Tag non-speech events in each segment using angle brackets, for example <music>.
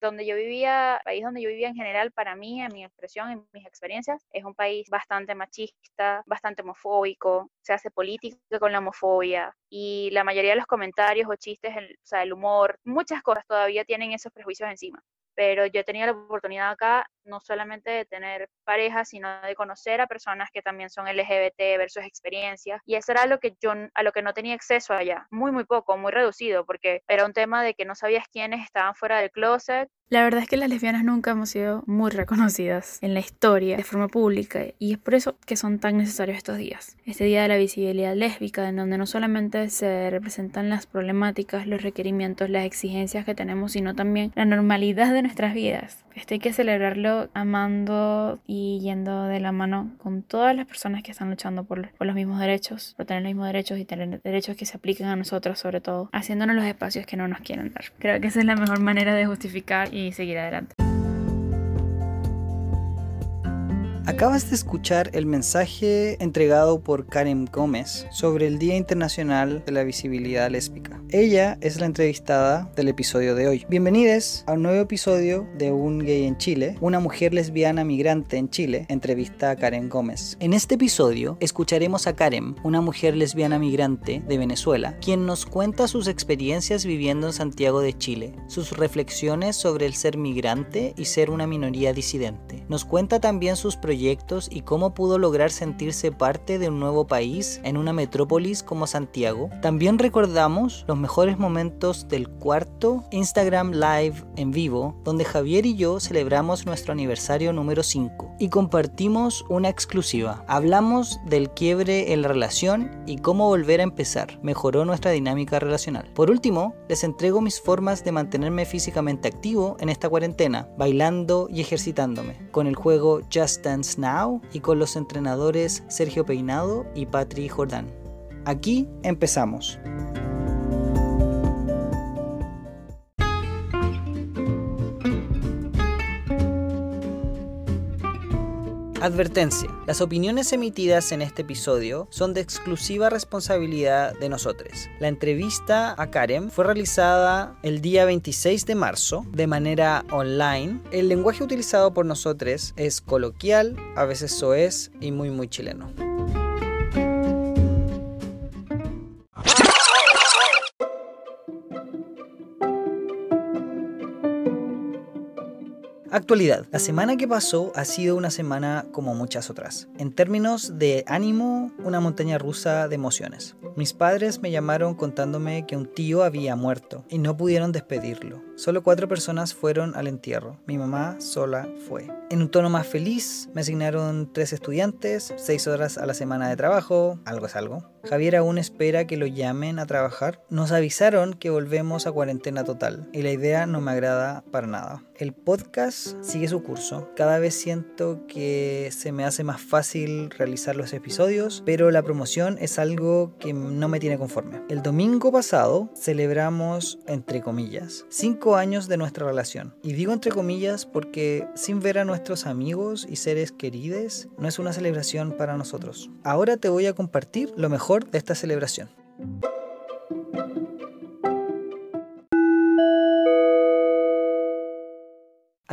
donde yo vivía, el país donde yo vivía en general, para mí, en mi expresión, en mis experiencias, es un país bastante machista, bastante homofóbico, se hace política con la homofobia y la mayoría de los comentarios o chistes, o sea, el humor, muchas cosas todavía tienen esos prejuicios encima pero yo he tenido la oportunidad acá no solamente de tener pareja, sino de conocer a personas que también son LGBT ver sus experiencias y eso era lo que yo a lo que no tenía acceso allá, muy muy poco, muy reducido, porque era un tema de que no sabías quiénes estaban fuera del closet la verdad es que las lesbianas nunca hemos sido muy reconocidas en la historia de forma pública y es por eso que son tan necesarios estos días. Este día de la visibilidad lésbica, en donde no solamente se representan las problemáticas, los requerimientos, las exigencias que tenemos, sino también la normalidad de nuestras vidas. Este hay que celebrarlo amando y yendo de la mano con todas las personas que están luchando por, por los mismos derechos, por tener los mismos derechos y tener derechos que se apliquen a nosotros sobre todo, haciéndonos los espacios que no nos quieren dar. Creo que esa es la mejor manera de justificar y seguir adelante. Acabas de escuchar el mensaje entregado por Karen Gómez sobre el Día Internacional de la Visibilidad Lésbica. Ella es la entrevistada del episodio de hoy. Bienvenidos a un nuevo episodio de Un Gay en Chile, una mujer lesbiana migrante en Chile, entrevista a Karen Gómez. En este episodio escucharemos a Karen, una mujer lesbiana migrante de Venezuela, quien nos cuenta sus experiencias viviendo en Santiago de Chile, sus reflexiones sobre el ser migrante y ser una minoría disidente. Nos cuenta también sus proyectos y cómo pudo lograr sentirse parte de un nuevo país en una metrópolis como Santiago. También recordamos los mejores momentos del cuarto Instagram Live en vivo, donde Javier y yo celebramos nuestro aniversario número 5 y compartimos una exclusiva. Hablamos del quiebre en la relación y cómo volver a empezar. Mejoró nuestra dinámica relacional. Por último, les entrego mis formas de mantenerme físicamente activo en esta cuarentena, bailando y ejercitándome, con el juego Just Dance Now y con los entrenadores Sergio Peinado y Patri Jordán. Aquí empezamos. Advertencia. Las opiniones emitidas en este episodio son de exclusiva responsabilidad de nosotros. La entrevista a Karen fue realizada el día 26 de marzo de manera online. El lenguaje utilizado por nosotros es coloquial, a veces soez y muy muy chileno. Actualidad. La semana que pasó ha sido una semana como muchas otras. En términos de ánimo, una montaña rusa de emociones. Mis padres me llamaron contándome que un tío había muerto y no pudieron despedirlo. Solo cuatro personas fueron al entierro. Mi mamá sola fue. En un tono más feliz, me asignaron tres estudiantes, seis horas a la semana de trabajo, algo es algo. Javier aún espera que lo llamen a trabajar. Nos avisaron que volvemos a cuarentena total y la idea no me agrada para nada. El podcast sigue su curso. Cada vez siento que se me hace más fácil realizar los episodios, pero la promoción es algo que no me tiene conforme. El domingo pasado celebramos, entre comillas, cinco años de nuestra relación. Y digo entre comillas porque sin ver a nuestros amigos y seres queridos no es una celebración para nosotros. Ahora te voy a compartir lo mejor de esta celebración.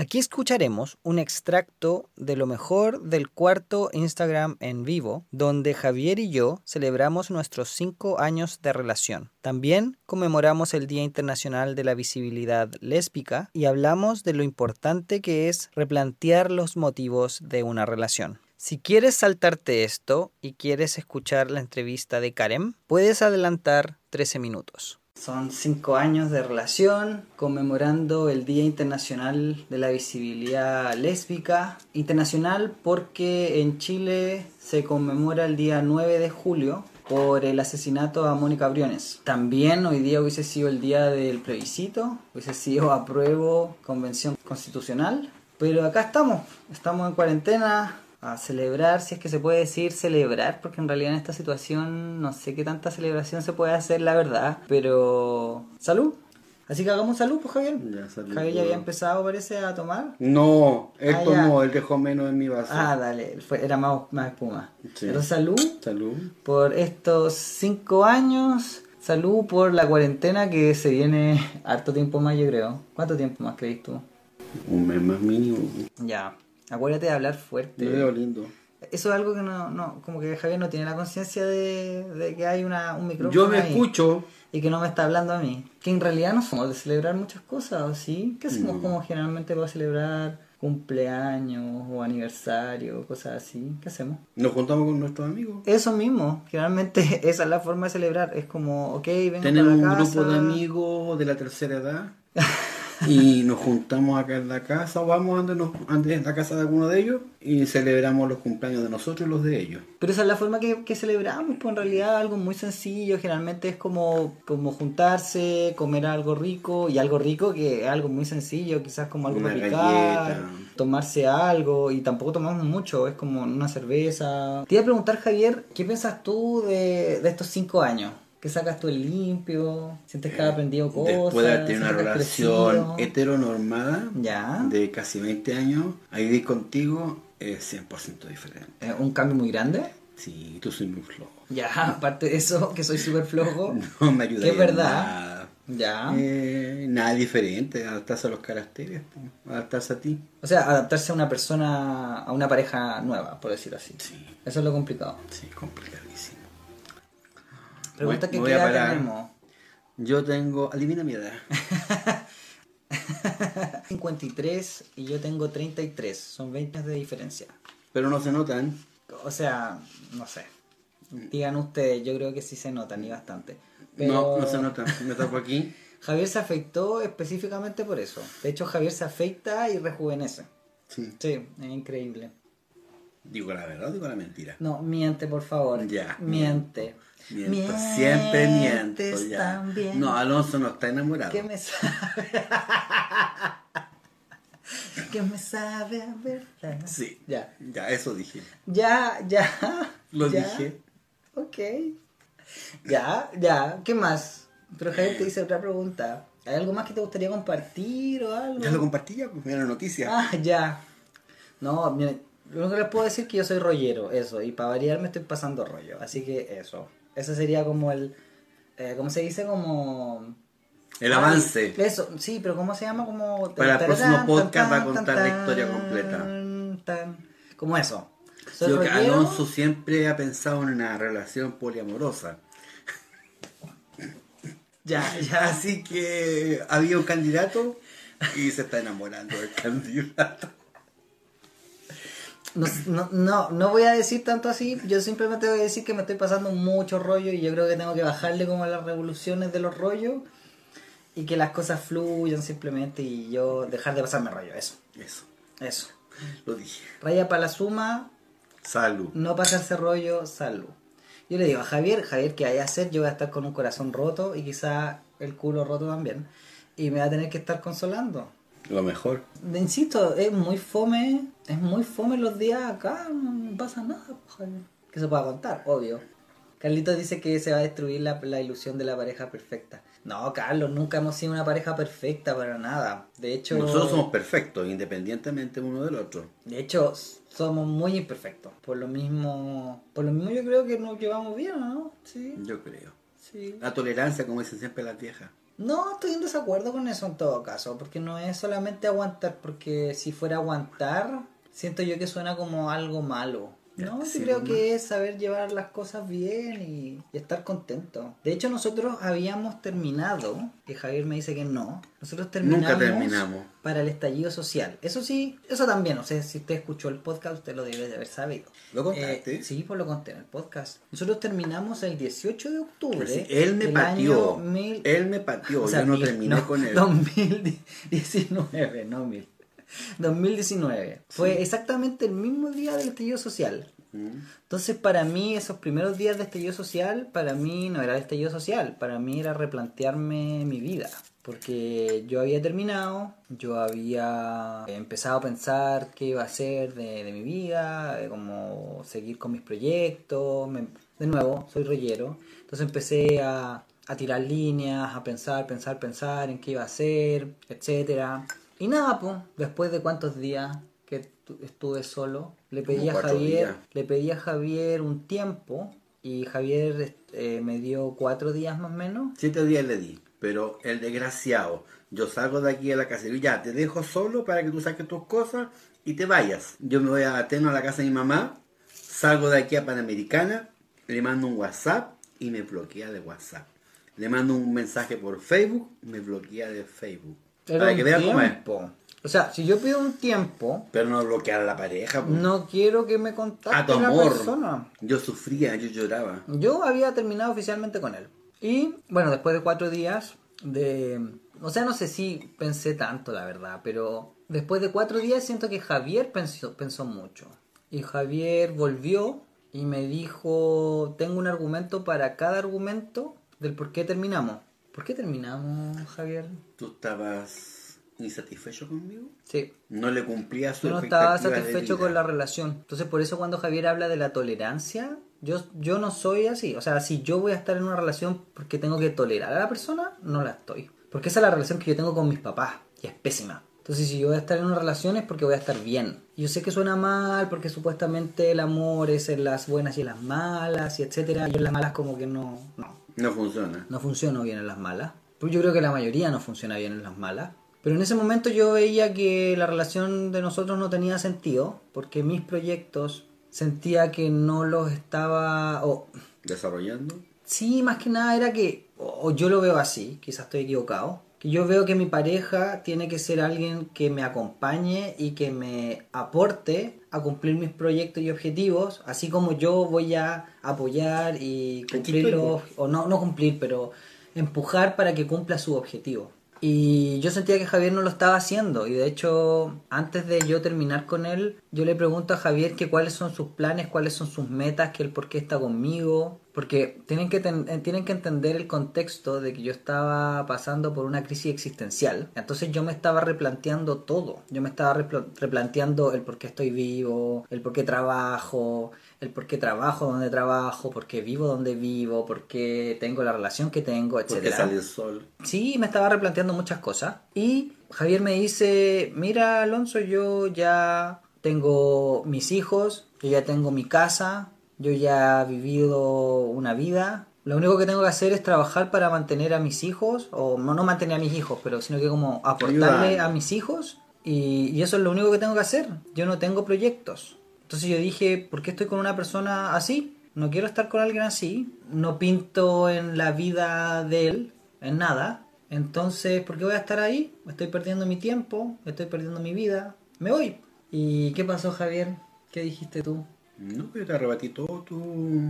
Aquí escucharemos un extracto de lo mejor del cuarto Instagram en vivo, donde Javier y yo celebramos nuestros cinco años de relación. También conmemoramos el Día Internacional de la Visibilidad Lésbica y hablamos de lo importante que es replantear los motivos de una relación. Si quieres saltarte esto y quieres escuchar la entrevista de Karen, puedes adelantar 13 minutos. Son cinco años de relación, conmemorando el Día Internacional de la Visibilidad Lésbica. Internacional porque en Chile se conmemora el día 9 de julio por el asesinato a Mónica Briones. También hoy día hubiese sido el día del plebiscito, hubiese sido apruebo convención constitucional. Pero acá estamos, estamos en cuarentena, a celebrar, si es que se puede decir celebrar, porque en realidad en esta situación no sé qué tanta celebración se puede hacer, la verdad, pero salud. Así que hagamos salud, pues Javier. Ya, salud, Javier ya había empezado, parece, a tomar. No, él ah, tomó, él dejó menos en mi vaso. Ah, dale, fue, era más, más espuma. Pero salud. Salud. Por estos cinco años. Salud por la cuarentena que se viene harto tiempo más, yo creo. ¿Cuánto tiempo más crees tú? Un mes más mínimo. Ya. Acuérdate de hablar fuerte. Veo lindo. Eso es algo que no, no, como que Javier no tiene la conciencia de, de que hay una, un micrófono. Yo me ahí escucho. Y que no me está hablando a mí. Que en realidad no somos de celebrar muchas cosas, ¿o sí? ¿Qué hacemos No. como generalmente para celebrar cumpleaños o aniversario, cosas así? ¿Qué hacemos? Nos juntamos con nuestros amigos. Eso mismo, generalmente <laughs> esa es la forma de celebrar. Es como, ok, vengo Tenemos para un la grupo de casa. amigos de la tercera edad. <laughs> y nos juntamos acá en la casa, o vamos ande, nos, ande en la casa de alguno de ellos y celebramos los cumpleaños de nosotros y los de ellos. Pero esa es la forma que, que celebramos, pues en realidad algo muy sencillo, generalmente es como, como juntarse, comer algo rico, y algo rico que es algo muy sencillo, quizás como algo Una para picar, tomarse algo, y tampoco tomamos mucho, es como una cerveza. Te iba a preguntar, Javier, ¿qué piensas tú de, de estos cinco años? ¿Qué sacas tú el limpio? ¿Sientes que has aprendido cosas? Después de haber tenido una ¿Sientes que relación heteronormada Ya. de casi 20 años, a vivir contigo es 100% diferente. Eh, ¿Un cambio muy grande? Sí, tú soy muy flojo. Ya, <laughs> aparte de eso, que soy súper flojo. <laughs> No me ayuda Que es verdad. nada. Ya. Eh, nada diferente, adaptarse a los caracteres, po, adaptarse a ti. O sea, adaptarse a una persona, a una pareja nueva, por decirlo así. Sí, Eso es lo complicado. sí, complicadísimo. Pregunta que qué edad tenemos. Yo tengo, adivina mi edad. <laughs> 53 y yo tengo 33. Son 20 años de diferencia. Pero no se notan. O sea, no sé. Digan ustedes, yo creo que sí se notan y bastante. Pero No, no se notan. Me tapo aquí. <laughs> Javier se afeitó específicamente por eso. De hecho, Javier se afeita y rejuvenece. Sí. Sí, es increíble. ¿Digo la verdad o digo la mentira? No, miente, por favor. Ya. Miente. Miento, siempre miento. Mientes Ya. también. No, Alonso no está enamorado. ¿Qué me sabe? <laughs> ¿Qué me sabe a verdad? Sí. Ya. Ya, eso dije. Ya, ya. Lo ya. dije. Ok. Ya, ya. ¿Qué más? Pero Javier te hice otra pregunta. ¿Hay algo más que te gustaría compartir o algo? Ya lo compartí ya, pues mira la noticia. Ah, ya. No, miren, lo único que les puedo decir es que yo soy rollero, eso. Y para variar me estoy pasando rollo. Así que eso. Ese sería como el... Eh, ¿Cómo se dice? Como... El avance. Eso, sí, pero ¿cómo se llama? Como... Para el próximo podcast va a contar la historia completa. Como eso. Soy Yo que. Alonso siempre ha pensado en una relación poliamorosa. <laughs> Ya, ya. Así que había un candidato y se está enamorando del <laughs> candidato. No, no, no, voy a decir tanto así, yo simplemente voy a decir que me estoy pasando mucho rollo y yo creo que tengo que bajarle como las revoluciones de los rollos y que las cosas fluyan simplemente y yo dejar de pasarme rollo, eso, Eso, eso. lo dije. Raya para la suma, Salud. no pasarse rollo, salud. Yo le digo a Javier, Javier, ¿qué hay a hacer? Yo voy a estar con un corazón roto y quizá el culo roto también y me va a tener que estar consolando. Lo mejor. Insisto, es muy fome, es muy fome los días acá, no pasa nada, pues. Que se pueda contar, obvio. Carlitos dice que se va a destruir la, la ilusión de la pareja perfecta. No, Carlos, nunca hemos sido una pareja perfecta para nada. De hecho, Nosotros somos perfectos, independientemente uno del otro. de hecho, somos muy imperfectos. Por lo mismo, por lo mismo yo creo que nos llevamos bien, ¿no? Sí, Yo creo. sí. La tolerancia, como dicen siempre las viejas. No, estoy en desacuerdo con eso en todo caso, porque no es solamente aguantar, porque si fuera aguantar, siento yo que suena como algo malo. No, sí Sí, creo ¿no? que es saber llevar las cosas bien y, y estar contento. De hecho, nosotros habíamos terminado, que Javier me dice que no, nosotros terminamos, Nunca terminamos. para el estallido social. Eso sí, eso también, no sé si usted escuchó el podcast, usted lo debe de haber sabido. ¿Lo contaste? Eh, sí, pues lo conté en el podcast. Nosotros terminamos el 18 de octubre. Sí, él me pateó. mil- Él me pateó. o sea, yo no mil- terminé no, con él. 2019, no mil. 2019. Fue exactamente el mismo día del estallido social. Mm. Entonces, para mí, esos primeros días de estallido social, para mí no era estallido social, para mí era replantearme mi vida. Porque yo había terminado, yo había empezado a pensar qué iba a hacer de, de mi vida, de cómo seguir con mis proyectos. me- de nuevo, soy rollero. Entonces empecé a, a tirar líneas, a pensar, pensar, pensar en qué iba a hacer, etcétera. Y nada, pues, después de cuántos días que tu- estuve solo, le pedí a Javier, días. le pedí a Javier un tiempo y Javier eh, me dio cuatro días más o menos. Siete días le di, pero el desgraciado Yo salgo de aquí a la casa y ya, te dejo solo para que tú saques tus cosas y te vayas. Yo me voy a Ateno a la casa de mi mamá, salgo de aquí a Panamericana, le mando un WhatsApp y me bloquea de WhatsApp. Le mando un mensaje por Facebook, me bloquea de Facebook. Para que vean cómo es. tiempo. O sea, si yo pido un tiempo, Pero no bloquear a la pareja. pues. no quiero que me a contacte tu la amor. persona. Yo sufría, yo lloraba. Yo había terminado oficialmente con él. Y bueno, después de cuatro días de... O sea, no sé si pensé tanto, la verdad, pero después de cuatro días siento que Javier pensó, pensó mucho. Y Javier volvió y me dijo, tengo un argumento para cada argumento del por qué terminamos. ¿Por qué terminamos, Javier? ¿Tú estabas insatisfecho conmigo? Sí, No le cumplía su Yo no estaba satisfecho con la relación. Entonces, por eso cuando Javier habla de la tolerancia, yo, yo no soy así. O sea, si yo voy a estar en una relación porque tengo que tolerar a la persona, no la estoy. Porque esa es la relación que yo tengo con mis papás. Y es pésima. Entonces, si yo voy a estar en una relación es porque voy a estar bien. Yo sé que suena mal porque supuestamente el amor es en las buenas y en las malas y etcétera. Yo en las malas como que no, no, No funciona. no funciono bien en las malas. Pues yo creo que la mayoría no funciona bien en las malas. Pero en ese momento yo veía que la relación de nosotros no tenía sentido, porque mis proyectos sentía que no los estaba... O, Desarrollando. sí, más que nada era que, o yo lo veo así, quizás estoy equivocado, que yo veo que mi pareja tiene que ser alguien que me acompañe y que me aporte a cumplir mis proyectos y objetivos, así como yo voy a apoyar y cumplirlos, o no, no cumplir, pero empujar para que cumpla su objetivo. Y yo sentía que Javier no lo estaba haciendo y de hecho antes de yo terminar con él yo le pregunto a Javier que cuáles son sus planes, cuáles son sus metas, que el por qué está conmigo, porque tienen que, ten- eh, tienen que entender el contexto de que yo estaba pasando por una crisis existencial, entonces yo me estaba replanteando todo, yo me estaba repla- replanteando el por qué estoy vivo, el por qué trabajo, el por qué trabajo donde trabajo, por qué vivo donde vivo, por qué tengo la relación que tengo, Porque etcétera. sale el sol. Sí, me estaba replanteando muchas cosas. Y Javier me dice, mira Alonso, yo ya tengo mis hijos, yo ya tengo mi casa, yo ya he vivido una vida. Lo único que tengo que hacer es trabajar para mantener a mis hijos, o no, no mantener a mis hijos, pero sino que como aportarle a mis hijos. Y, y eso es lo único que tengo que hacer. Yo no tengo proyectos. Entonces yo dije, ¿por qué estoy con una persona así? No quiero estar con alguien así. No pinto en la vida de él, en nada. Entonces, ¿por qué voy a estar ahí? Estoy perdiendo mi tiempo, estoy perdiendo mi vida. Me voy. ¿Y qué pasó, Javier? ¿Qué dijiste tú? No, yo te arrebatí todos tu-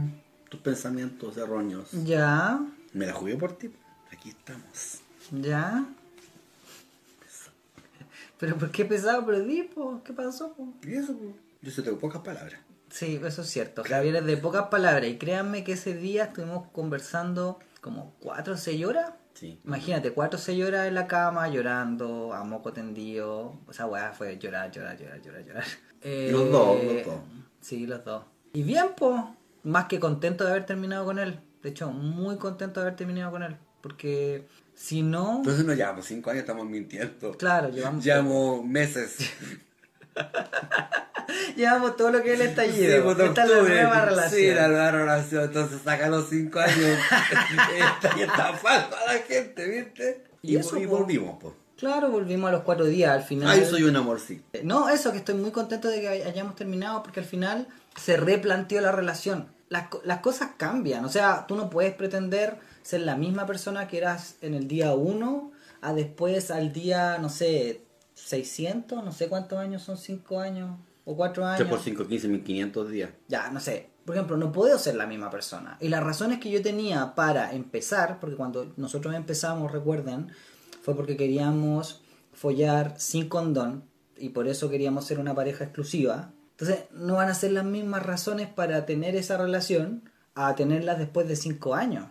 tus pensamientos erróneos. Ya, Me la jugué por ti. Aquí estamos. ya. ¿Pero por qué pesado perdí, po? ¿Qué pasó, po? Y eso, pues, yo se tengo pocas palabras. Sí, eso es cierto. Javier es de pocas palabras. Y créanme que ese día estuvimos conversando como cuatro o seis horas. Sí. Imagínate, cuatro o seis horas en la cama, llorando, a moco tendido. O sea, weá, fue llorar, llorar, llorar, llorar, llorar. Eh, Los dos, los dos. Sí, los dos. Y bien, pues, más que contento de haber terminado con él. De hecho, muy contento de haber terminado con él. Porque si no, Entonces no llevamos cinco años, estamos mintiendo. claro, llevamos, Llevamos meses. <laughs> llevamos todo lo que es el estallido. Sí, pues, Esta es la nueva relación. Sí, la nueva relación. Entonces saca los cinco años. <laughs> Ya está falta a la gente, ¿viste? Y Y, eso, y volvimos, pues. Claro, volvimos a los cuatro días al final. Ay, soy un amorcito. No, eso, que estoy muy contento de que hay- hayamos terminado porque al final se replanteó la relación. Las, co- las cosas cambian, o sea, tú no puedes pretender ser la misma persona que eras en el día 1 a después al día, no sé, 600, no sé cuántos años son 5 años o 4 Que años. por 5, 15, 1500 días. Ya, no sé. Por ejemplo, no puedo ser la misma persona. Y las razones que yo tenía para empezar, porque cuando nosotros empezamos, recuerden, fue porque queríamos follar sin condón y por eso queríamos ser una pareja exclusiva. Entonces, no van a ser las mismas razones para tener esa relación a tenerla después de cinco años.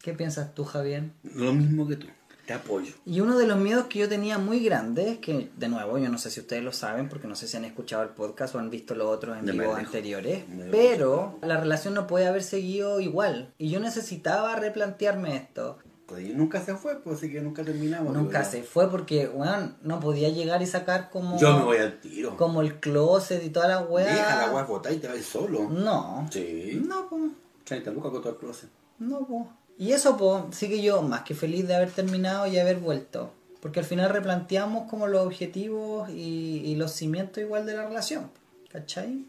¿Qué piensas tú, Javier? Lo mismo que tú. Te apoyo. Y uno de los miedos que yo tenía muy grande, que de nuevo yo no sé si ustedes lo saben, porque no sé si han escuchado el podcast o han visto los otros en vivo anteriores, pero la relación no puede haber seguido igual. Y yo necesitaba replantearme esto. Pues, y nunca se fue, pues así que nunca terminamos. Nunca se fue porque, weón, no podía llegar y sacar como, Yo me voy al tiro. como el closet y toda la weá. Deja la weá botar y te vas solo. No. Sí. No, pues. 30 lucas con todo el closet. No, po. Y eso, pues, sí que yo, más que feliz de haber terminado y haber vuelto. Porque al final replanteamos como los objetivos y, y los cimientos igual de la relación. ¿Cachai?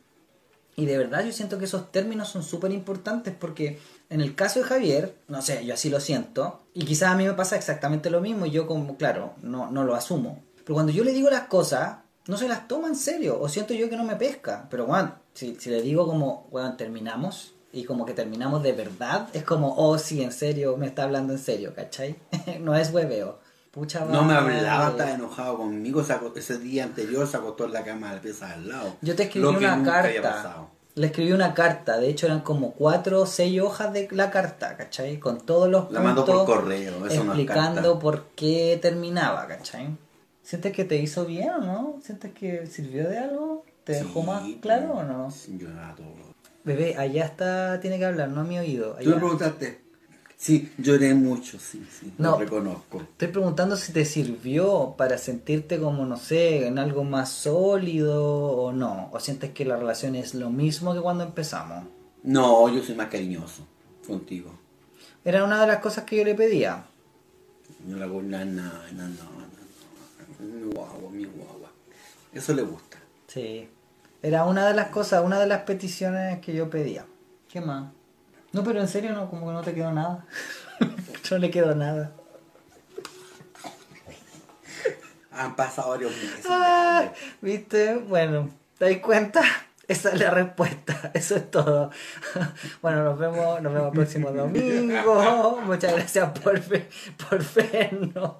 Y de verdad yo siento que esos términos son súper importantes porque en el caso de Javier, no sé, yo así lo siento, y quizás a mí me pasa exactamente lo mismo y yo como, claro, no, no lo asumo. Pero cuando yo le digo las cosas, no se las toma en serio, o siento yo que no me pesca. Pero bueno, si, si le digo como, bueno, terminamos, y como que terminamos de verdad, es como, oh sí, en serio, me está hablando en serio, ¿cachai? <laughs> no es hueveo. Pucha No me hablaba, estaba enojado conmigo. ese día anterior se acostó en la cama de la pieza al lado. Yo te escribí una carta. Le escribí una carta, de hecho eran como cuatro o seis hojas de la carta, ¿cachai? Con todos los La mandó por puntos correo, eso no es explicando por qué terminaba, ¿cachai? ¿Sientes que te hizo bien o no? ¿Sientes que sirvió de algo? ¿Te dejó Sí, más claro o no? Yo nada, todo. Bebé, allá está, tiene que hablar, no a mi oído. Tú me allá. preguntaste. Sí, lloré mucho, sí, sí, No. lo reconozco. Estoy preguntando si te sirvió para sentirte como, no sé, en algo más sólido o no. ¿O sientes que la relación es lo mismo que cuando empezamos? No, yo soy más cariñoso contigo. Era una de las cosas que yo le pedía. No la hago nada, nada, nada. Mi guagua, mi guagua. Eso le gusta. Sí. Era una de las cosas, una de las peticiones que yo pedía. ¿Qué más? No, pero en serio no, como que no te quedó nada. <laughs> no le quedó nada. Han pasado varios meses. Ah, ¿Viste? Bueno, ¿te das cuenta? Esa es la respuesta, <laughs> eso es todo. Bueno, nos vemos, nos vemos el próximo <laughs> domingo. Muchas gracias por, por vernos.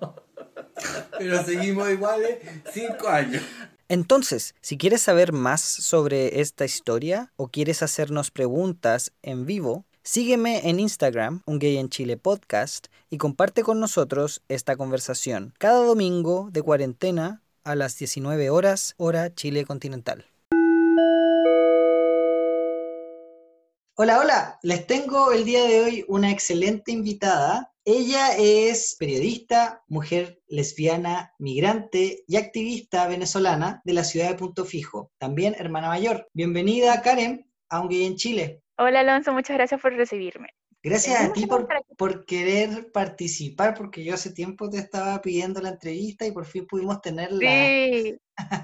Pero seguimos iguales cinco años. Entonces, si quieres saber más sobre esta historia o quieres hacernos preguntas en vivo, sígueme en Instagram, Un Gay en Chile Podcast, y comparte con nosotros esta conversación cada domingo de cuarentena a las 19 horas, hora Chile continental. Hola, hola, les tengo el día de hoy una excelente invitada. Ella es periodista, mujer lesbiana, migrante y activista venezolana de la ciudad de Punto Fijo, también hermana mayor. Bienvenida, Karen, a Un Gay en Chile. Hola Alonso, muchas gracias por recibirme. Gracias a ti por, por querer participar, porque yo hace tiempo te estaba pidiendo la entrevista y por fin pudimos tenerla. Sí,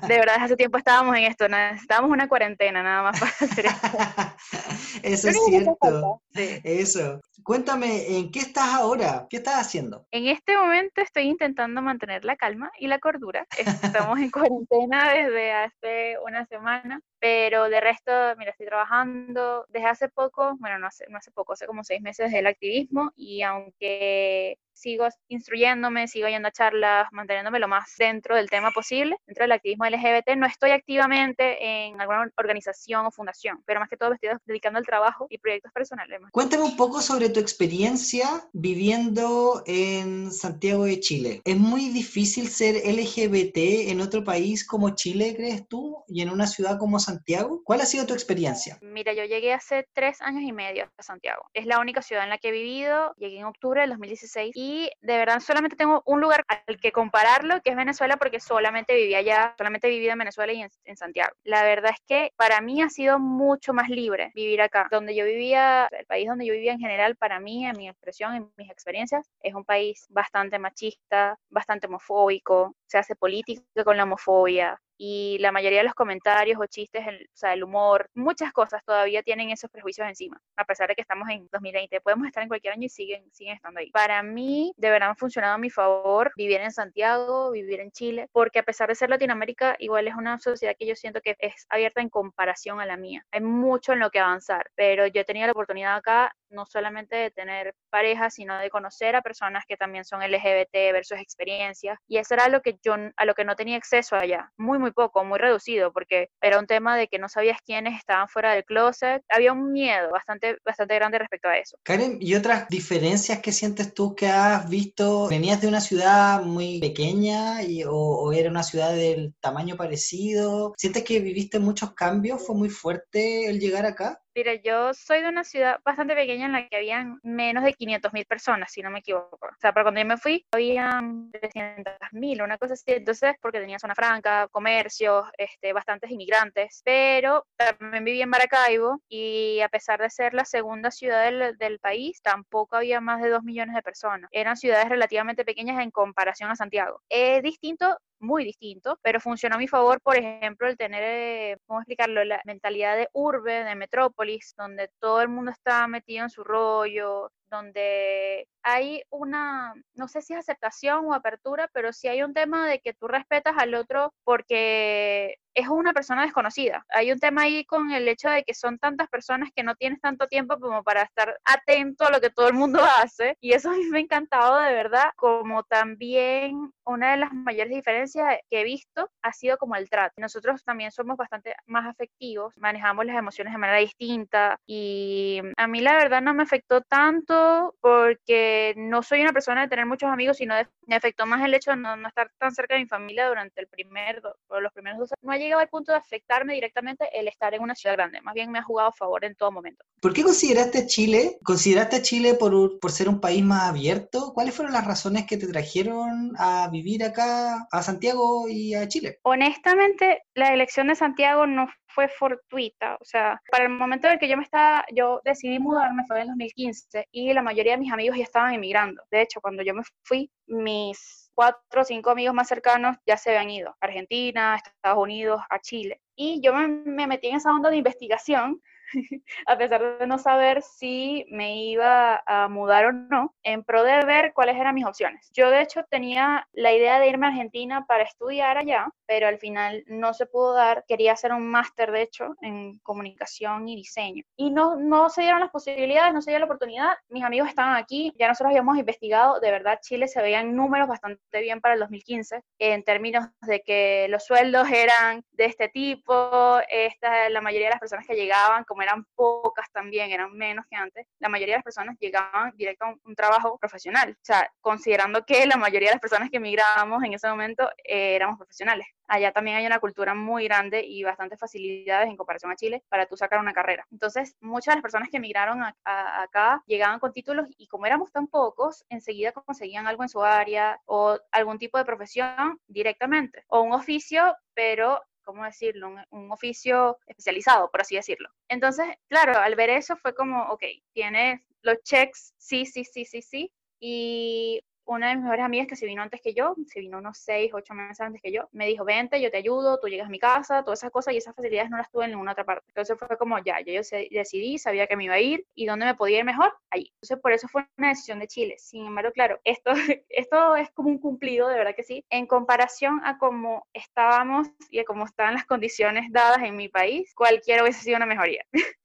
de verdad, hace tiempo estábamos en esto, necesitábamos una cuarentena nada más para hacer esto. <laughs> Eso es cierto. sí. Eso. Cuéntame, ¿en qué estás ahora? ¿Qué estás haciendo? En este momento estoy intentando mantener la calma y la cordura. Estamos en <laughs> cuarentena desde hace una semana, pero de resto, mira, estoy trabajando desde hace poco, bueno, no hace, no hace poco, hace como seis meses del activismo y aunque sigo instruyéndome, sigo yendo a charlas, manteniéndome lo más dentro del tema posible, dentro del activismo LGBT, no estoy activamente en alguna organización o fundación, pero más que todo me estoy dedicando al trabajo y proyectos personales. Cuéntame un poco sobre tu experiencia viviendo en Santiago de Chile. ¿Es muy difícil ser LGBT en otro país como Chile, crees tú, y en una ciudad como Santiago? ¿Cuál ha sido tu experiencia? Mira, yo llegué hace tres años y medio a Santiago. Es la única ciudad en la que he vivido. Llegué en octubre del 2016 y de verdad solamente tengo un lugar al que compararlo, que es Venezuela, porque solamente vivía allá, solamente he vivido en Venezuela y en, en Santiago. La verdad es que para mí ha sido mucho más libre vivir acá. Donde yo vivía, el país donde yo vivía en general, para mí, en mi expresión, en mis experiencias, es un país bastante machista, bastante homofóbico, se hace política con la homofobia, y la mayoría de los comentarios o chistes, el, o sea, el humor, muchas cosas todavía tienen esos prejuicios encima, a pesar de que estamos en 2020, podemos estar en cualquier año y siguen, siguen estando ahí. Para mí, de verdad funcionado a mi favor vivir en Santiago, vivir en Chile, porque a pesar de ser Latinoamérica, igual es una sociedad que yo siento que es abierta en comparación a la mía. Hay mucho en lo que avanzar, pero yo he tenido la oportunidad acá no solamente de tener parejas, sino de conocer a personas que también son LGBT, ver sus experiencias, y eso era lo que yo, a lo que no tenía acceso allá, muy, muy poco, muy reducido, porque era un tema de que no sabías quiénes estaban fuera del closet, había un miedo bastante, bastante grande respecto a eso. Karen, ¿y otras diferencias que sientes tú que has visto? ¿Venías de una ciudad muy pequeña y, o era una ciudad del tamaño parecido? ¿Sientes que viviste muchos cambios? ¿Fue muy fuerte el llegar acá? Mira, yo soy de una ciudad bastante pequeña en la que habían menos de 500 mil personas, si no me equivoco. O sea, para cuando yo me fui, habían 300 mil, una cosa así. Entonces, porque tenía zona franca, comercios, este, bastantes inmigrantes. Pero también viví en Maracaibo y a pesar de ser la segunda ciudad del, del país, tampoco había más de 2 millones de personas. Eran ciudades relativamente pequeñas en comparación a Santiago. Es distinto muy distinto, pero funcionó a mi favor, por ejemplo, el tener, eh, ¿cómo explicarlo?, la mentalidad de urbe, de metrópolis, donde todo el mundo está metido en su rollo, donde hay una, no sé si es aceptación o apertura, pero sí hay un tema de que tú respetas al otro porque es una persona desconocida. Hay un tema ahí con el hecho de que son tantas personas que no tienes tanto tiempo como para estar atento a lo que todo el mundo <laughs> hace. Y eso a mí me ha encantado de verdad, como también una de las mayores diferencias que he visto ha sido como el trato. Nosotros también somos bastante más afectivos, manejamos las emociones de manera distinta y a mí la verdad no me afectó tanto porque no soy una persona de tener muchos amigos, sino me afectó más el hecho de no, estar tan cerca de mi familia durante el primer los primeros dos años. No ha llegado al punto de afectarme directamente el estar en una ciudad grande, más bien me ha jugado a favor en todo momento. ¿Por qué consideraste Chile? ¿Consideraste Chile por, por ser un país más abierto? ¿Cuáles fueron las razones que te trajeron a vivir acá a Santiago y a Chile? Honestamente, la elección de Santiago no fue fortuita, o sea, para el momento en el que yo me estaba, yo decidí mudarme fue en el 2015 y la mayoría de mis amigos ya estaban emigrando. De hecho, cuando yo me fui, mis cuatro o cinco amigos más cercanos ya se habían ido, a Argentina, a Estados Unidos, a Chile. Y yo me, me metí en esa onda de investigación <laughs> a pesar de no saber si me iba a mudar o no, en pro de ver cuáles eran mis opciones. Yo de hecho tenía la idea de irme a Argentina para estudiar allá, pero al final no se pudo dar. Quería hacer un máster, de hecho, en comunicación y diseño. Y no, no se dieron las posibilidades, no se dio la oportunidad. Mis amigos estaban aquí, ya nosotros habíamos investigado, de verdad Chile se veían números bastante bien para el 2015, en términos de que los sueldos eran de este tipo, esta, la mayoría de las personas que llegaban, como eran pocas también, eran menos que antes, la mayoría de las personas llegaban directo a un, trabajo profesional. O sea, considerando que la mayoría de las personas que emigrábamos en ese momento eh, éramos profesionales. Allá también hay una cultura muy grande y bastantes facilidades en comparación a Chile para tú sacar una carrera. Entonces, muchas de las personas que emigraron acá llegaban con títulos y como éramos tan pocos, enseguida conseguían algo en su área o algún tipo de profesión directamente o un oficio, pero ¿cómo decirlo? Un, oficio especializado, por así decirlo. Entonces, claro, al ver eso fue como, ok, tiene los checks, sí, sí, sí, sí, sí, y una de mis mejores amigas que se vino antes que yo, se vino unos 6, 8 meses antes que yo, me dijo, vente, yo te ayudo, tú llegas a mi casa, todas esas cosas y esas facilidades no las tuve en ninguna otra parte. Entonces fue como, ya, yo, yo decidí, sabía que me iba a ir y dónde me podía ir mejor, allí. Entonces por eso fue una decisión de Chile. Sin embargo, claro, <laughs> esto, esto es como un cumplido, de verdad que sí, en comparación a cómo estábamos y a cómo estaban las condiciones dadas en mi país, cualquiera hubiese sido una mejoría. <laughs>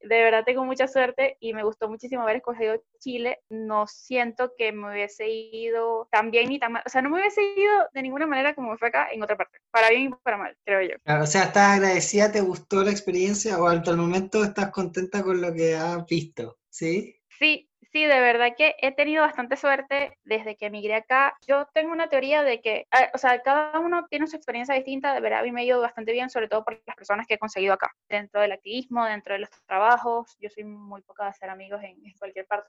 de verdad tengo mucha suerte y me gustó muchísimo haber escogido Chile. No siento que me hubiese ido tan bien ni tan mal. O sea, no me hubiese ido de ninguna manera como me fue acá en otra parte. Para bien y para mal, creo yo. o sea, ¿estás agradecida? ¿Te gustó la experiencia? ¿O hasta el momento estás contenta con lo que has visto? ¿Sí? Sí, Sí, de verdad que he tenido bastante suerte desde que emigré acá. Yo tengo una teoría de que, ah, o sea, cada uno tiene su experiencia distinta. De verdad, a mí me ha ido bastante bien, sobre todo por las personas que he conseguido acá. Dentro del activismo, dentro de los trabajos. Yo soy muy poca de hacer amigos en, cualquier parte,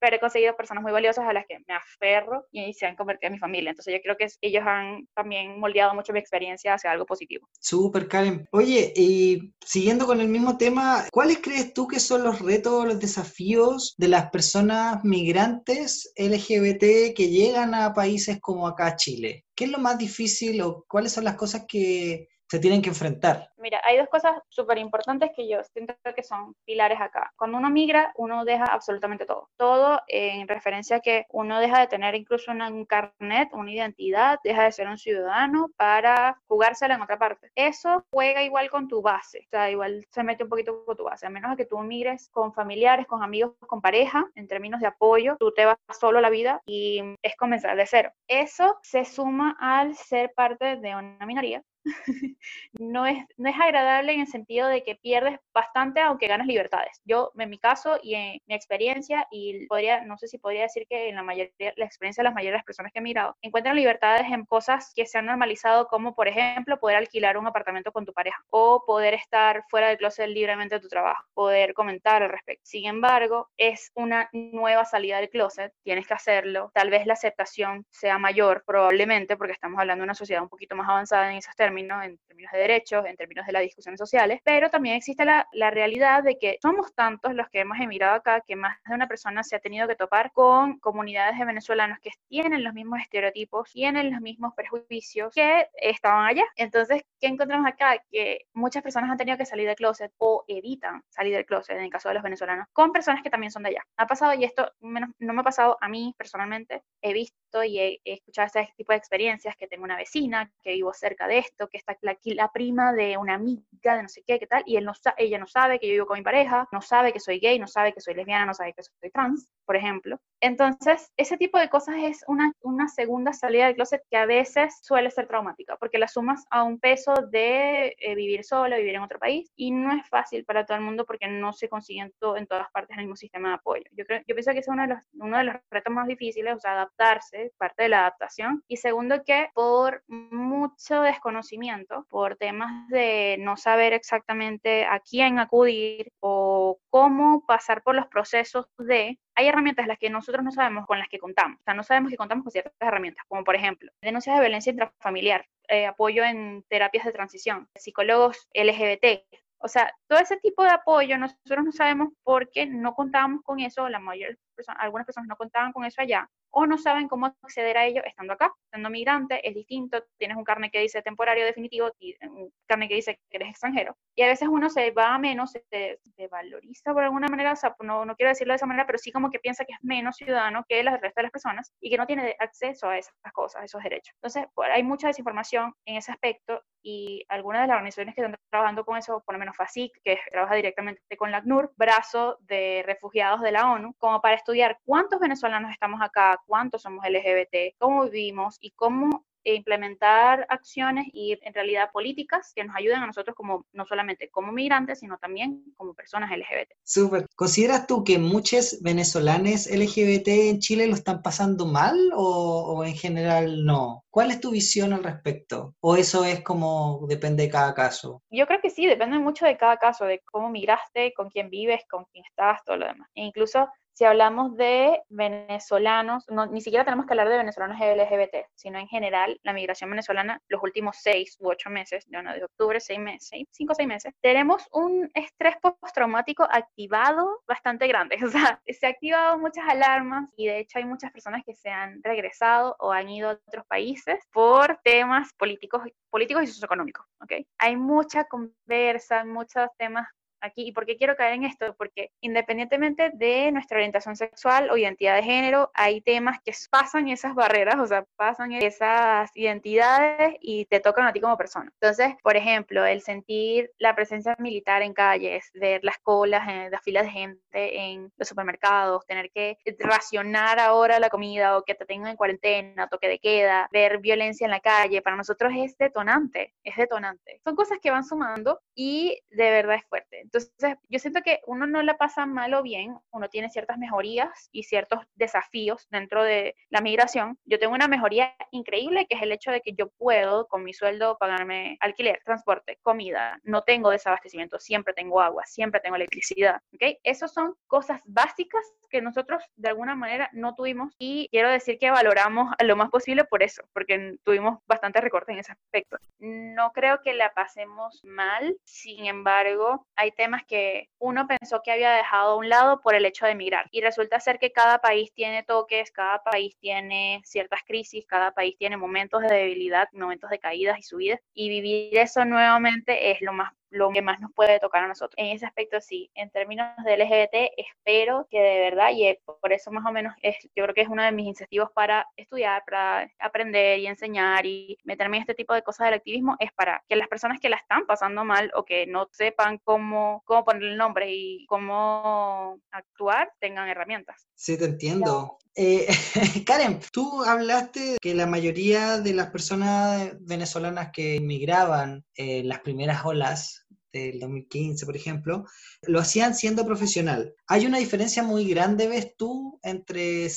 pero he conseguido personas muy valiosas a las que me aferro y se han convertido en mi familia. Entonces, yo creo que ellos han también moldeado mucho mi experiencia hacia algo positivo. Súper, Karen. Oye, y siguiendo con el mismo tema, ¿cuáles crees tú que son los retos, los desafíos de las personas? Personas migrantes LGBT que llegan a países como acá Chile? ¿Qué es lo más difícil o cuáles son las cosas que se tienen que enfrentar? Mira, hay dos cosas súper importantes que yo siento que son pilares acá. Cuando uno migra, uno deja absolutamente todo. Todo en referencia a que uno deja de tener incluso un carnet, una identidad, deja de ser un ciudadano para jugársela en otra parte. Eso juega igual con tu base, o sea, igual se mete un poquito con tu base, a menos que tú migres con familiares, con amigos, con pareja, en términos de apoyo, tú te vas solo a la vida y es comenzar de cero. Eso se suma al ser parte de una minoría <laughs> no, es, no es agradable en el sentido de que pierdes bastante aunque ganas libertades. Yo, en mi caso y en mi experiencia, y podría, no sé si podría decir que en la mayoría, la experiencia de las mayores personas que he mirado, encuentran libertades en cosas que se han normalizado como, por ejemplo, poder alquilar un apartamento con tu pareja o poder estar fuera del closet libremente de tu trabajo, poder comentar al respecto. Sin embargo, es una nueva salida del closet, tienes que hacerlo. Tal vez la aceptación sea mayor, probablemente, porque estamos hablando de una sociedad un poquito más avanzada en esos términos, en términos de derechos, en términos de las discusiones sociales, pero también existe la, la realidad de que somos tantos los que hemos emigrado acá que más de una persona se ha tenido que topar con comunidades de venezolanos que tienen los mismos estereotipos, tienen los mismos prejuicios que estaban allá. Entonces, ¿qué encontramos acá? Que muchas personas han tenido que salir del closet o evitan salir del closet, en el caso de los venezolanos, con personas que también son de allá. Ha pasado, y esto no me ha pasado a mí personalmente, he visto y he, escuchado este tipo de experiencias, que tengo una vecina, que vivo cerca de esto, que está la, la prima de una amiga de no sé qué, qué tal, y él no, ella no sabe que yo vivo con mi pareja, no sabe que soy gay, no sabe que soy lesbiana, no sabe que soy trans, por ejemplo. Entonces, ese tipo de cosas es una, una segunda salida del closet que a veces suele ser traumática, porque la sumas a un peso de eh, vivir solo, vivir en otro país, y no es fácil para todo el mundo porque no se consigue en, en todas partes el mismo sistema de apoyo. Yo, creo, yo pienso que es uno de, los, uno de los retos más difíciles, o sea, adaptarse, parte de la adaptación, y segundo que por mucho desconocimiento, por temas de no saber exactamente a quién acudir o cómo pasar por los procesos de hay herramientas las que nosotros no sabemos con las que contamos. O sea, no sabemos que contamos con ciertas herramientas, como por ejemplo, denuncias de violencia intrafamiliar, eh, apoyo en terapias de transición, psicólogos LGBT. O sea, todo ese tipo de apoyo nosotros no sabemos por qué no contábamos con eso, la mayor algunas personas no contaban con eso allá, o no saben cómo acceder a ello estando acá. Siendo migrante es distinto, tienes un carnet que dice temporario definitivo un carnet que dice que eres extranjero. Y a veces uno se va a menos, se, se valoriza por alguna manera, o sea, no, no quiero decirlo de esa manera, pero sí como que piensa que es menos ciudadano que el resto de las personas y que no tiene acceso a esas cosas, a esos derechos. Entonces, hay mucha desinformación en ese aspecto y algunas de las organizaciones que están trabajando con eso, por lo menos FACIC, que trabaja directamente con la ACNUR, brazo de refugiados de la ONU, como para estudiar cuántos venezolanos estamos acá, cuántos somos LGBT, cómo vivimos y cómo implementar acciones y en realidad políticas que nos ayuden a nosotros como no solamente como migrantes, sino también como personas LGBT. Súper. ¿Consideras tú que muchos venezolanos LGBT en Chile lo están pasando mal o, o, en general no? ¿Cuál es tu visión al respecto? ¿O eso es como depende de cada caso? Yo creo que sí, depende mucho de cada caso, de cómo migraste, con quién vives, con quién estás, todo lo demás. E incluso si hablamos de venezolanos, no, ni siquiera tenemos que hablar de venezolanos LGBT, sino en general la migración venezolana los últimos seis u ocho meses, de, de octubre, seis meses, cinco o seis meses, tenemos un estrés postraumático activado bastante grande. <laughs> O sea, se han activado muchas alarmas y de hecho hay muchas personas que se han regresado o han ido a otros países por temas políticos, políticos y socioeconómicos. ¿okay? Hay mucha conversa, muchos temas aquí. ¿Y por qué quiero caer en esto? Porque independientemente de nuestra orientación sexual o identidad de género, hay temas que pasan esas barreras, o sea, pasan esas identidades y te tocan a ti como persona. Entonces, por ejemplo, el sentir la presencia militar en calles, ver las colas, en, las filas de gente en los supermercados, tener que racionar ahora la comida o que te tengan en cuarentena, toque de queda, ver violencia en la calle, para nosotros es detonante, es detonante. Son cosas que van sumando y de verdad es fuerte. Entonces, yo siento que uno no la pasa mal o bien, uno tiene ciertas mejorías y ciertos desafíos dentro de la migración. Yo tengo una mejoría increíble que es el hecho de que yo puedo con mi sueldo pagarme alquiler, transporte, comida, no tengo desabastecimiento, siempre tengo agua, siempre tengo electricidad, ¿ok? Esas son cosas básicas que nosotros de alguna manera no tuvimos y quiero decir que valoramos lo más posible por eso, porque tuvimos bastante recorte en ese aspecto. No creo que la pasemos mal, sin embargo, hay temas que uno pensó que había dejado a un lado por el hecho de emigrar. Y resulta ser que cada país tiene toques, cada país tiene ciertas crisis, cada país tiene momentos de debilidad, momentos de caídas y subidas. Y vivir eso nuevamente es lo más lo que más nos puede tocar a nosotros. En ese aspecto sí, en términos de LGBT, espero que de verdad, y por eso más o menos es, yo creo que es uno de mis incentivos para estudiar, para aprender y enseñar y meterme en este tipo de cosas del activismo, es para que las personas que la están pasando mal o que no sepan cómo, cómo poner el nombre y cómo actuar, tengan herramientas. Sí, te entiendo. Eh, <laughs> Karen, tú hablaste que la mayoría de las personas venezolanas que emigraban en las primeras olas del 2015, por ejemplo, lo hacían siendo profesional. ¿Hay una diferencia muy grande, ves tú, entre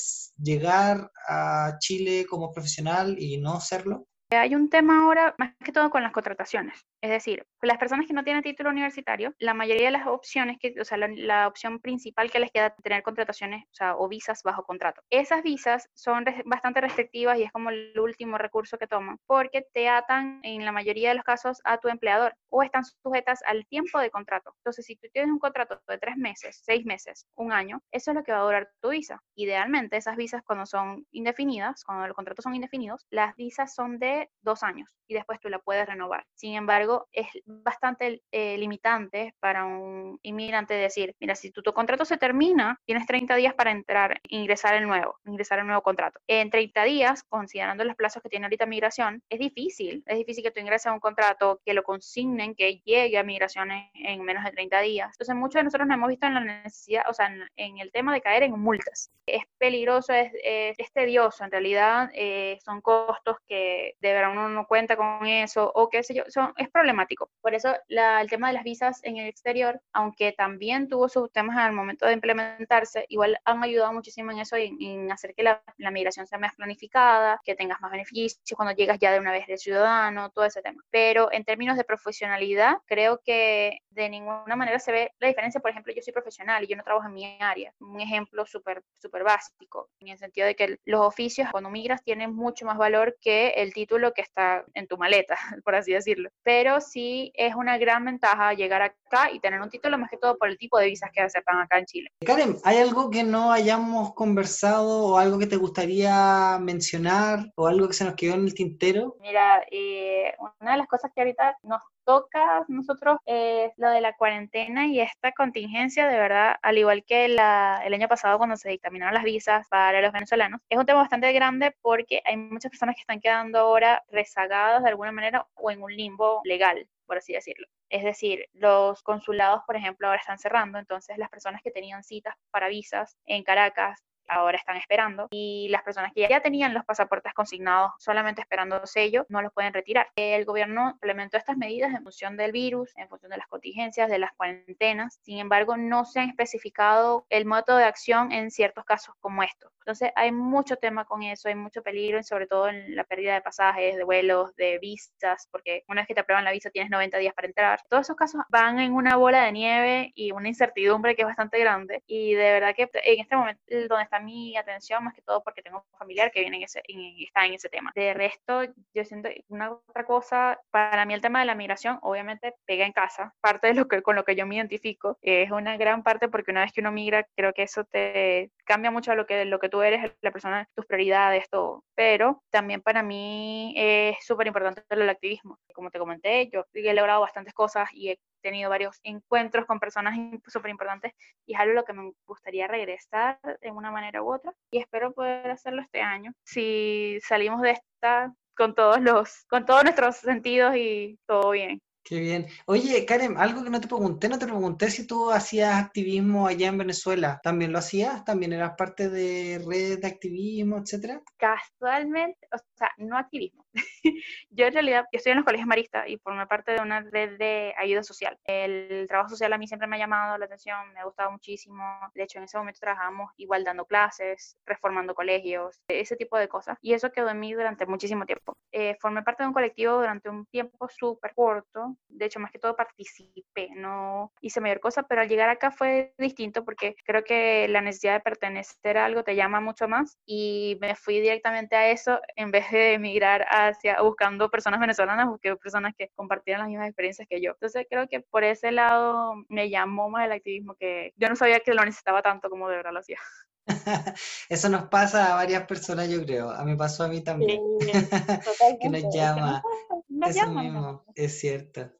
llegar a Chile como profesional y no serlo? Hay un tema ahora más que todo con las contrataciones. Es decir, las personas que no tienen título universitario, la mayoría de las opciones, que, o sea, la, opción principal que les queda tener contrataciones o, sea, o visas bajo contrato. Esas visas son bastante restrictivas y es como el último recurso que toman, porque te atan en la mayoría de los casos a tu empleador o están sujetas al tiempo de contrato. Entonces, si tú tienes un contrato de tres meses, seis meses, un año, eso es lo que va a durar tu visa. Idealmente, esas visas cuando son indefinidas, cuando los contratos son indefinidos, las visas son de dos años y después tú la puedes renovar. Sin embargo, es bastante eh, limitante para un inmigrante decir, mira, si tu, tu, contrato se termina, tienes 30 días para entrar, ingresar el nuevo, ingresar el nuevo contrato. En 30 días, considerando los plazos que tiene ahorita migración, es difícil, es difícil que tú ingreses a un contrato, que lo consignen, que llegue a migración en, menos de 30 días. Entonces, muchos de nosotros nos hemos visto en la necesidad, o sea, en, el tema de caer en multas. Es peligroso, es, es, tedioso, en realidad eh, son costos que de verdad uno no cuenta con eso, o qué sé yo, son, es problemático. Por eso el tema de las visas en el exterior, aunque también tuvo sus temas al momento de implementarse, igual han ayudado muchísimo en eso, en, en hacer que la, la, migración sea más planificada, que tengas más beneficios cuando llegas ya de una vez de ciudadano, todo ese tema. Pero en términos de profesionalidad, creo que de ninguna manera se ve la diferencia. Por ejemplo, yo soy profesional y yo no trabajo en mi área. Un ejemplo súper súper básico, en el sentido de que los oficios cuando migras tienen mucho más valor que el título que está en tu maleta, <laughs> por así decirlo. Pero sí es una gran ventaja llegar acá y tener un título más que todo por el tipo de visas que aceptan acá en Chile. Karen, ¿hay algo que no hayamos conversado o algo que te gustaría mencionar o algo que se nos quedó en el tintero? Mira, eh, una de las cosas que ahorita nos toca nosotros es lo de la cuarentena y esta contingencia, de verdad, al igual que el año pasado cuando se dictaminaron las visas para los venezolanos, es un tema bastante grande porque hay muchas personas que están quedando ahora rezagadas de alguna manera o en un limbo legal por así decirlo. Es decir, los consulados, por ejemplo, ahora están cerrando, entonces las personas que tenían citas para visas en Caracas ahora están esperando y las personas que ya tenían los pasaportes consignados solamente esperando sello no los pueden retirar. El gobierno implementó estas medidas en función del virus, en función de las contingencias, de las cuarentenas. Sin embargo, no se han especificado el método de acción en ciertos casos como estos. Entonces, hay mucho tema con eso, hay mucho peligro, sobre todo en la pérdida de pasajes, de vuelos, de visas, porque una vez que te aprueban la visa tienes 90 días para entrar. Todos esos casos van en una bola de nieve y una incertidumbre que es bastante grande. Y de verdad que en este momento, donde está mi atención más que todo porque tengo un familiar que viene en ese, está en ese tema. De resto, yo siento una otra cosa, para mí el tema de la migración obviamente pega en casa, parte de lo que con lo que yo me identifico, es una gran parte porque una vez que uno migra, creo que eso te cambia mucho lo que, lo que tú eres, la persona, tus prioridades, todo. Pero también para mí es súper importante el activismo. Como te comenté, yo he logrado bastantes cosas y he tenido varios encuentros con personas súper importantes y es algo lo que me gustaría regresar de una manera u otra y espero poder hacerlo este año. Si salimos de esta con todos los, con todos nuestros sentidos y todo bien. Qué bien. Oye, Karen, algo que no te pregunté, no te pregunté si tú hacías activismo allá en Venezuela. ¿También lo hacías? ¿También eras parte de redes de activismo, etcétera? Casualmente, o sea, no activismo. <laughs> <laughs> yo en realidad, yo estoy en los colegios maristas y formé parte de una red de ayuda social. El trabajo social a mí siempre me ha llamado la atención, me ha gustado muchísimo. De hecho, en ese momento trabajamos igual dando clases, reformando colegios, ese tipo de cosas. Y eso quedó en mí durante muchísimo tiempo. Eh, formé parte de un colectivo durante un tiempo súper corto. De hecho, más que todo participé, no hice mayor cosa, pero al llegar acá fue distinto porque creo que la necesidad de pertenecer a algo te llama mucho más y me fui directamente a eso en vez de emigrar hacia buscando personas venezolanas, busqué personas que compartieran las mismas experiencias que yo. Entonces creo que por ese lado me llamó más el activismo que yo no sabía que lo necesitaba tanto como de verdad lo hacía. <laughs> Eso nos pasa a varias personas, yo creo. A mí pasó a mí también. <laughs> que nos llama. <laughs> Eso mismo, es cierto.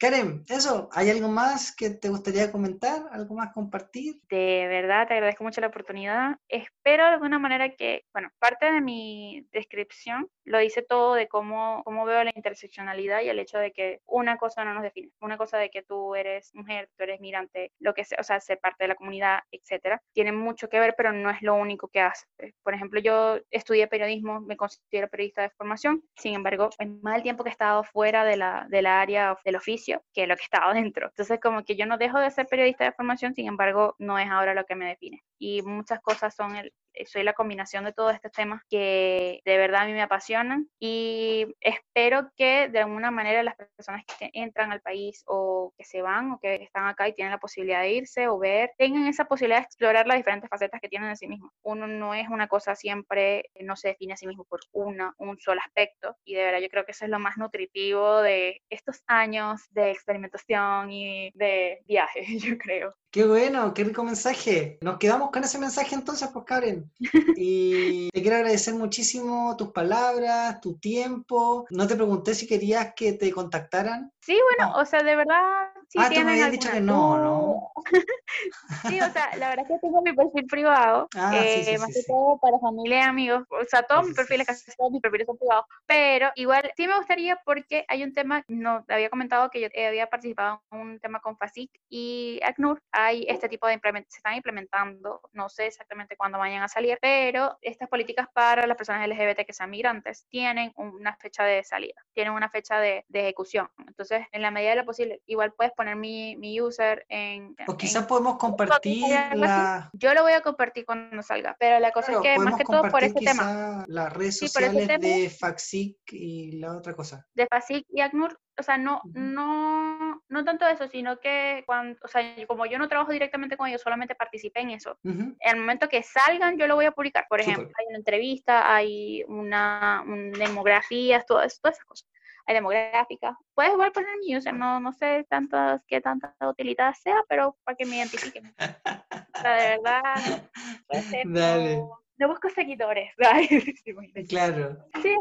Karen, eso, ¿hay algo más que te gustaría comentar? ¿Algo más compartir? De verdad, te agradezco mucho la oportunidad. Espero de alguna manera que, bueno, parte de mi descripción lo dice todo de cómo, cómo veo la interseccionalidad y el hecho de que una cosa no nos define. Una cosa de que tú eres mujer, tú eres migrante, lo que sea, o sea, ser parte de la comunidad, etcétera, tiene mucho que ver, pero no es lo único que hace. Por ejemplo, yo estudié periodismo, me considero periodista de formación, sin embargo, en el tiempo que he estado fuera de la, de la área del oficio, que lo que estaba dentro. Entonces, como que yo no dejo de ser periodista de formación, sin embargo, no es ahora lo que me define. Y muchas cosas son el, soy la combinación de todos estos temas que de verdad a mí me apasionan y espero que de alguna manera las personas que entran al país o que se van o que están acá y tienen la posibilidad de irse o ver, tengan esa posibilidad de explorar las diferentes facetas que tienen de sí mismos. Uno no es una cosa siempre, eh, no se define a sí mismo por una, un solo aspecto y de verdad yo creo que eso es lo más nutritivo de estos años de experimentación y de viaje, <laughs> yo creo. Qué bueno, qué rico mensaje. Nos quedamos con ese mensaje entonces, pues Karen. <laughs> Y te quiero agradecer muchísimo tus palabras, tu tiempo. No te pregunté si querías que te contactaran. Sí, bueno, o sea, de verdad. Sí ah, tú me habías dicho que no, ¿no? <laughs> sí, o sea, la verdad es que tengo mi perfil privado, ah, eh, más que todo para familia y amigos. O sea, todos mis perfiles, casi todos mis perfiles son privados. Pero igual sí me gustaría porque hay un tema, no, había comentado que yo había participado en un tema con FASIC y ACNUR hay este tipo de se están implementando, no sé exactamente cuándo vayan a salir, pero estas políticas para las personas LGBT que sean migrantes tienen una fecha de salida, tienen una fecha de, ejecución. Entonces, en la medida de lo posible, igual puedes poner mi, mi user en... O quizás podemos compartir la... Yo lo voy a compartir cuando salga, pero la cosa es que más que todo por este tema. Las redes sociales de FACSIC y la otra cosa. De FACSIC y ACNUR o sea, no, no, no tanto eso, sino que cuando, o sea, como yo no trabajo directamente con ellos, solamente participé en eso. En el momento que salgan, yo lo voy a publicar. Por ejemplo, hay una entrevista, hay una, demografía, todo eso, todas esas cosas. Hay demográfica. Puedes igual poner mi user, no, no sé tantas, qué tanta utilidad sea, pero para que me identifiquen. o sea, de verdad, puede <laughs> ser Dale no busco seguidores. <laughs> claro.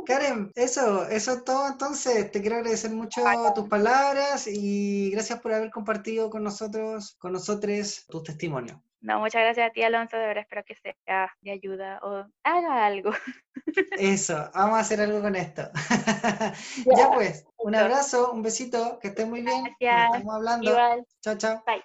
Karen, eso, eso todo entonces. Te quiero agradecer mucho tus palabras y gracias por haber compartido con nosotros, con nosotros, tu testimonio. No, muchas gracias a ti, Alonso. De verdad espero que sea de ayuda o haga algo. <laughs> Eso, vamos a hacer algo con esto. <laughs> ya, pues, un abrazo, un besito, que estés muy bien. Gracias. Estamos hablando. Igual. Chao, chao. Bye.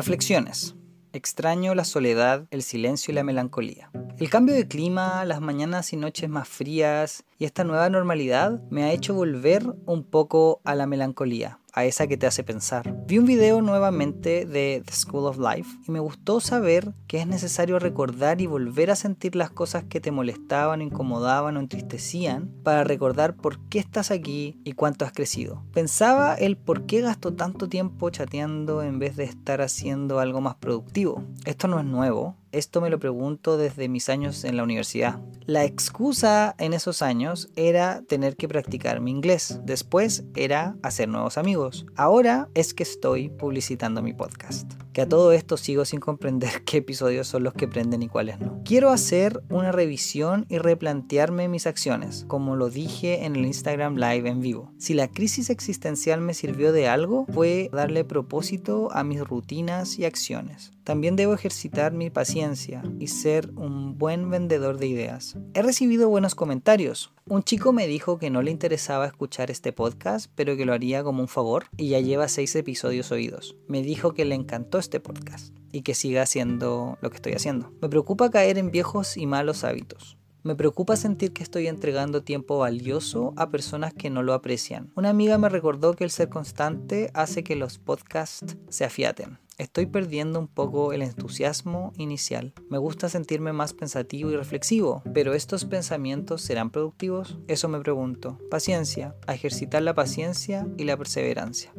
Reflexiones. Extraño la soledad, el silencio y la melancolía. El cambio de clima, las mañanas y noches más frías y esta nueva normalidad me ha hecho volver un poco a la melancolía, a esa que te hace pensar. Vi un video nuevamente de The School of Life y me gustó saber que es necesario recordar y volver a sentir las cosas que te molestaban, incomodaban o entristecían para recordar por qué estás aquí y cuánto has crecido. Pensaba el por qué gasto tanto tiempo chateando en vez de estar haciendo algo más productivo. Esto no es nuevo, esto me lo pregunto desde mis años en la universidad. La excusa en esos años era tener que practicar mi inglés. Después era hacer nuevos amigos. Ahora es que estoy publicitando mi podcast. Que a todo esto sigo sin comprender <laughs> qué episodios son los que prenden y cuáles no. Quiero hacer una revisión y replantearme mis acciones, como lo dije en el Instagram Live en vivo. Si la crisis existencial me sirvió de algo, fue darle propósito a mis rutinas y acciones. También debo ejercitar mi paciencia y ser un buen vendedor de ideas. He recibido buenos comentarios. Un chico me dijo que no le interesaba escuchar este podcast, pero que lo haría como un favor y ya lleva seis episodios oídos. Me dijo que le encantó este podcast y que siga haciendo lo que estoy haciendo. Me preocupa caer en viejos y malos hábitos. Me preocupa sentir que estoy entregando tiempo valioso a personas que no lo aprecian. Una amiga me recordó que el ser constante hace que los podcasts se afiaten. Estoy perdiendo un poco el entusiasmo inicial. Me gusta sentirme más pensativo y reflexivo, pero ¿estos pensamientos serán productivos? Eso me pregunto. Paciencia, a ejercitar la paciencia y la perseverancia.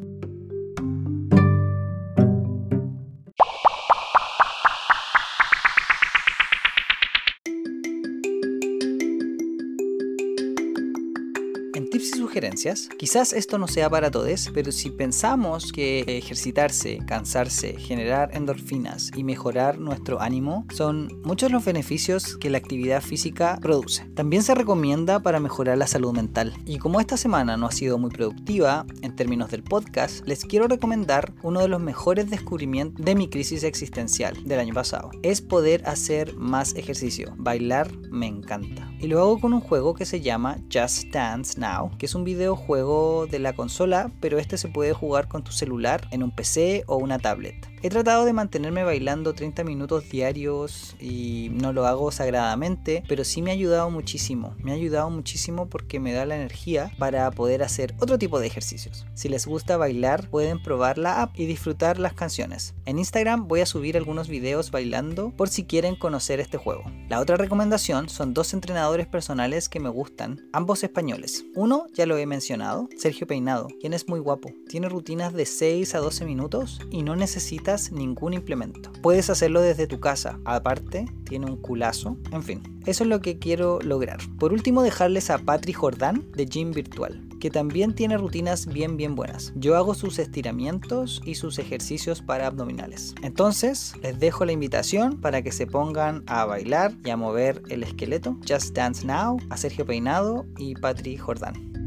Sugerencias. Quizás esto no sea para todos, pero si pensamos que ejercitarse, cansarse, generar endorfinas y mejorar nuestro ánimo son muchos los beneficios que la actividad física produce. También se recomienda para mejorar la salud mental. Y como esta semana no ha sido muy productiva en términos del podcast, les quiero recomendar uno de los mejores descubrimientos de mi crisis existencial del año pasado. Es poder hacer más ejercicio. Bailar me encanta. Y lo hago con un juego que se llama Just Dance Now, que es un videojuego de la consola, pero este se puede jugar con tu celular en un PC o una tablet. He tratado de mantenerme bailando 30 minutos diarios y no lo hago sagradamente, pero sí me ha ayudado muchísimo. Me ha ayudado muchísimo porque me da la energía para poder hacer otro tipo de ejercicios. Si les gusta bailar, pueden probar la app y disfrutar las canciones. En Instagram voy a subir algunos videos bailando por si quieren conocer este juego. La otra recomendación son dos entrenadores personales que me gustan, ambos españoles. Uno ya lo he mencionado, Sergio Peinado, quien es muy guapo. Tiene rutinas de 6 a 12 minutos y no necesita ningún implemento. Puedes hacerlo desde tu casa, aparte tiene un culazo, en fin. Eso es lo que quiero lograr. Por último, dejarles a Patri Jordán de Gym Virtual, que también tiene rutinas bien bien buenas. Yo hago sus estiramientos y sus ejercicios para abdominales. Entonces, les dejo la invitación para que se pongan a bailar y a mover el esqueleto. Just Dance Now, a Sergio Peinado y Patri Jordán.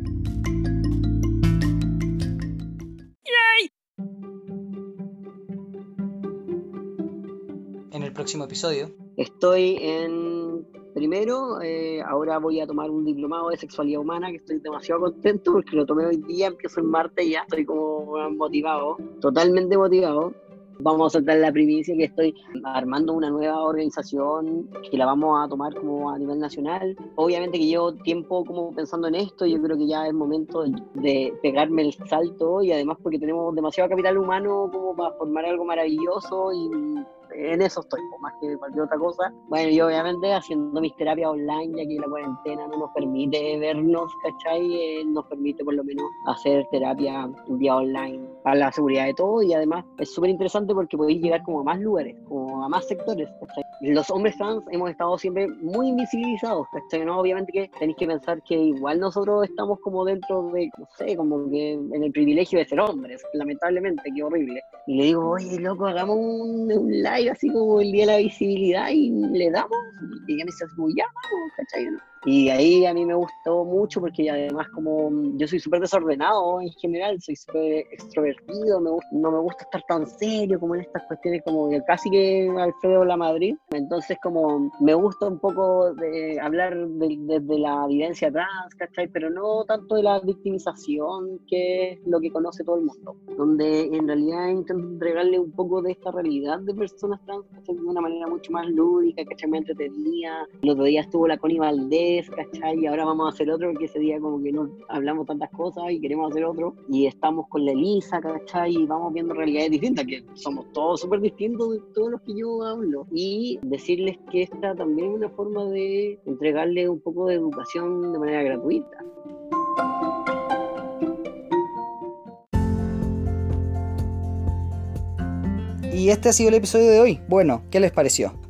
Próximo episodio? Estoy en primero, eh, ahora voy a tomar un diplomado de sexualidad humana que estoy demasiado contento porque lo tomé hoy día, empiezo el martes y ya estoy como motivado, totalmente motivado. Vamos a soltar la primicia que estoy armando una nueva organización que la vamos a tomar como a nivel nacional. Obviamente que llevo tiempo como pensando en esto, yo creo que ya es momento de pegarme el salto y además porque tenemos demasiado capital humano como para formar algo maravilloso y en eso estoy, más que cualquier otra cosa. Bueno, y obviamente haciendo mis terapias online, ya que la cuarentena no nos permite vernos, ¿cachai? Eh, nos permite por lo menos hacer terapia día online para la seguridad de todo y además es súper interesante porque podéis llegar como a más lugares, como a más sectores, ¿cachai? Los hombres trans hemos estado siempre muy invisibilizados, ¿cachai? ¿no? Obviamente que tenéis que pensar que igual nosotros estamos como dentro de, no sé, como que en el privilegio de ser hombres, lamentablemente, qué horrible. Y le digo, oye, loco, hagamos un, un live así como el día de la visibilidad y le damos, y ella me dice, ya, vamos, ¿cachai? Y ahí a mí me gustó mucho porque además como yo soy súper desordenado en general, soy súper extrovertido, me no me gusta estar tan serio como en estas cuestiones como casi que Alfredo La Madrid. Entonces como me gusta un poco de hablar desde la vivencia trans, ¿cachai? Pero no tanto de la victimización que es lo que conoce todo el mundo, donde en realidad intento entregarle un poco de esta realidad de personas trans de una manera mucho más lúdica, ¿cachai? Me entretenía. El otro día estuvo la Connie Valdés Y ahora vamos a hacer otro, porque ese día como que no hablamos tantas cosas y queremos hacer otro. Y estamos con la Elisa. Y vamos viendo realidades distintas, que somos todos súper distintos de todos los que yo hablo. Y decirles que esta también es una forma de entregarle un poco de educación de manera gratuita. Y este ha sido el episodio de hoy. Bueno, ¿qué les pareció?